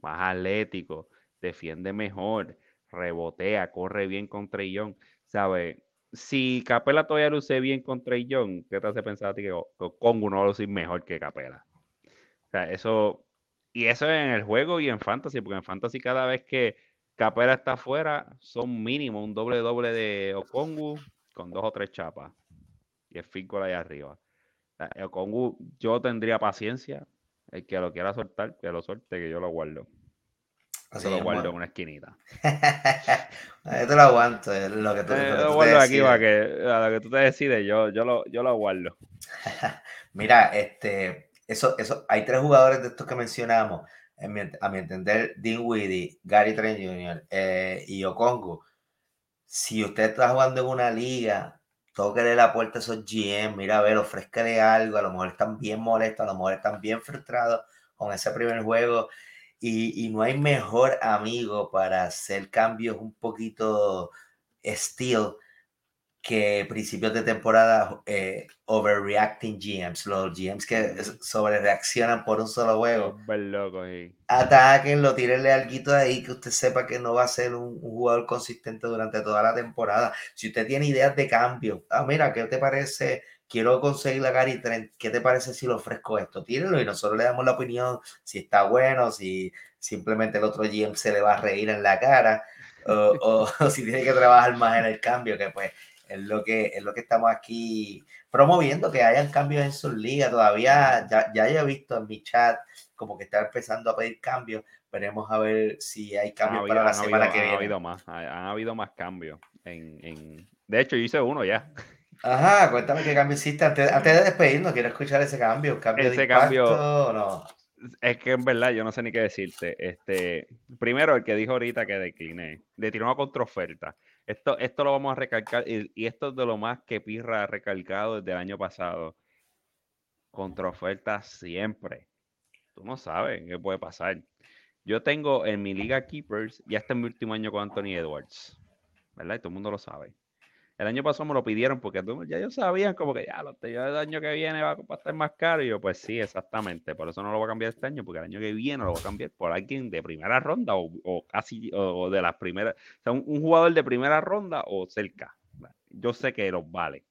más atlético, defiende mejor, rebotea, corre bien con Trillón, ¿sabes? Si Capela todavía luce bien con Trillón, ¿qué te hace pensar a ti que Congo no luce mejor que Capela? O sea, eso, y eso en el juego y en Fantasy, porque en Fantasy cada vez que Capela está afuera, son mínimo un doble doble de Okongu con dos o tres chapas. Y el finco ahí arriba. Okongu, yo tendría paciencia. El que lo quiera soltar, que lo suelte, que yo lo guardo. Eso lo guardo en una esquinita. yo lo aguanto, lo que tú, eh, lo, guardo aquí para que a lo que tú te decides, yo, yo, lo, yo lo aguardo. Mira, este, eso, eso, hay tres jugadores de estos que mencionamos, a mi entender, Dean Weedy, Gary Trent Jr. Eh, y Okongo. Si usted está jugando en una liga, tóquele la puerta a esos GM, mira, a ver, algo, a lo mejor están bien molestos, a lo mejor están bien frustrados con ese primer juego y, no hay mejor amigo para hacer cambios un poquito estilo que principios de temporada eh, overreacting GMs, los GMs que sobre reaccionan por un solo juego. loco, sí. Atáquenlo, tírenle algo ahí que usted sepa que no va a ser un, jugador consistente durante toda la temporada. Si usted tiene ideas de cambio, ah, mira, ¿qué te parece? Quiero conseguir la Gary Trent, ¿qué te parece si le ofrezco esto? Tírenlo y nosotros le damos la opinión si está bueno, si simplemente el otro GM se le va a reír en la cara, o, o si tiene que trabajar más en el cambio, que pues es lo que, es lo que estamos aquí promoviendo, que hayan cambios en sus ligas. Todavía ya, ya he visto en mi chat como que está empezando a pedir cambios. Veremos a ver si hay cambios para la semana que viene. Habido más, han habido más cambios. En, en... De hecho, yo hice uno ya. Ajá, cuéntame qué cambio hiciste antes, antes de despedirnos. Quiero escuchar ese cambio. ¿Cambio ese de cambio, no? Es que en verdad yo no sé ni qué decirte. Este, primero, el que dijo ahorita que decliné, le tiró una contraoferta. Esto, esto lo vamos a recalcar y, esto es de lo más que Pirra ha recalcado desde el año pasado. Contraoferta siempre. Tú no sabes qué puede pasar. Yo tengo en mi liga Keepers, ya está en mi último año con Anthony Edwards, ¿verdad? Y todo el mundo lo sabe. El año pasado me lo pidieron porque ya ellos sabían como que ya lo el año que viene va a estar más caro. Y yo, pues sí, exactamente. Por eso no lo voy a cambiar este año, porque el año que viene lo voy a cambiar por alguien de primera ronda o, casi o, de las primeras. O sea, un, jugador de primera ronda o cerca. Yo sé que los vale.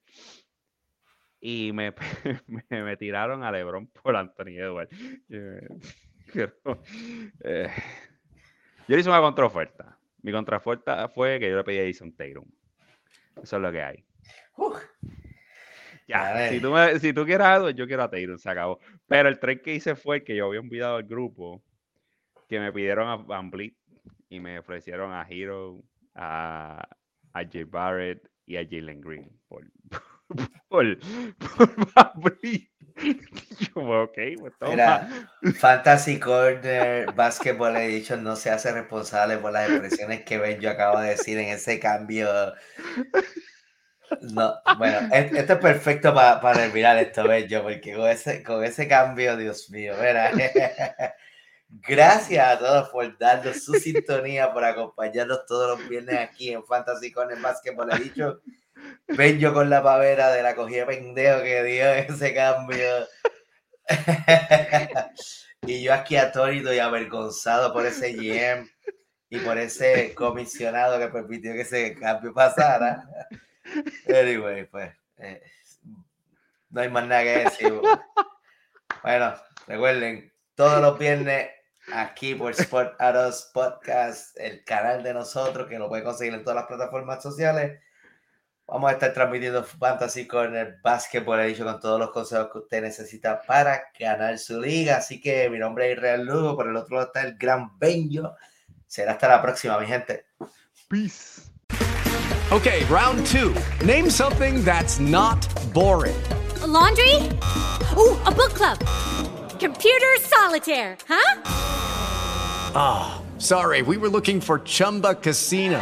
Y me, me, tiraron a LeBron por Anthony Edwards. Eh, yo le hice una contraoferta. Mi contraoferta fue que yo le pedí a Jason Tatum. Eso es lo que hay. Ya, si tú, me- si tú quieres algo, yo quiero a Tatum, se acabó. Pero el tren que hice fue el que yo había enviado al grupo, que me pidieron a Van Vliet y me ofrecieron a Hero, a, a Jay Barrett y a Jalen Green por, por, por Van Vliet. Yo, ok, Fantasy Corner Basketball Edition no se hace responsable por las expresiones que Benjo acaba de decir en ese cambio. No, bueno, es- esto es perfecto pa- para terminar esto, Benjo, porque con ese, con ese cambio, Dios mío, mira. Gracias a todos por darnos su sintonía, por acompañarnos todos los viernes aquí en Fantasy Corner Basketball Edition. Benjo con la pavera de la cogida de pendejo que dio ese cambio. y yo aquí atónito y avergonzado por ese GM y por ese comisionado que permitió que ese cambio pasara. Anyway, pues eh, no hay más nada que decir. Bueno, recuerden, todos los viernes aquí por Sport Aros Podcast, el canal de nosotros que lo pueden conseguir en todas las plataformas sociales. Vamos a estar transmitiendo Fantasy Corner Basketball Edition con todos los consejos que usted necesita para ganar su liga. Así que mi nombre es Israel Lugo, por el otro lado está el gran Benjo. Será hasta la próxima, mi gente. Peace. Okay, round two. Name something that's not boring. A laundry? Ooh, a book club. Computer solitaire, huh? Sorry, we were looking for Chumba Casino.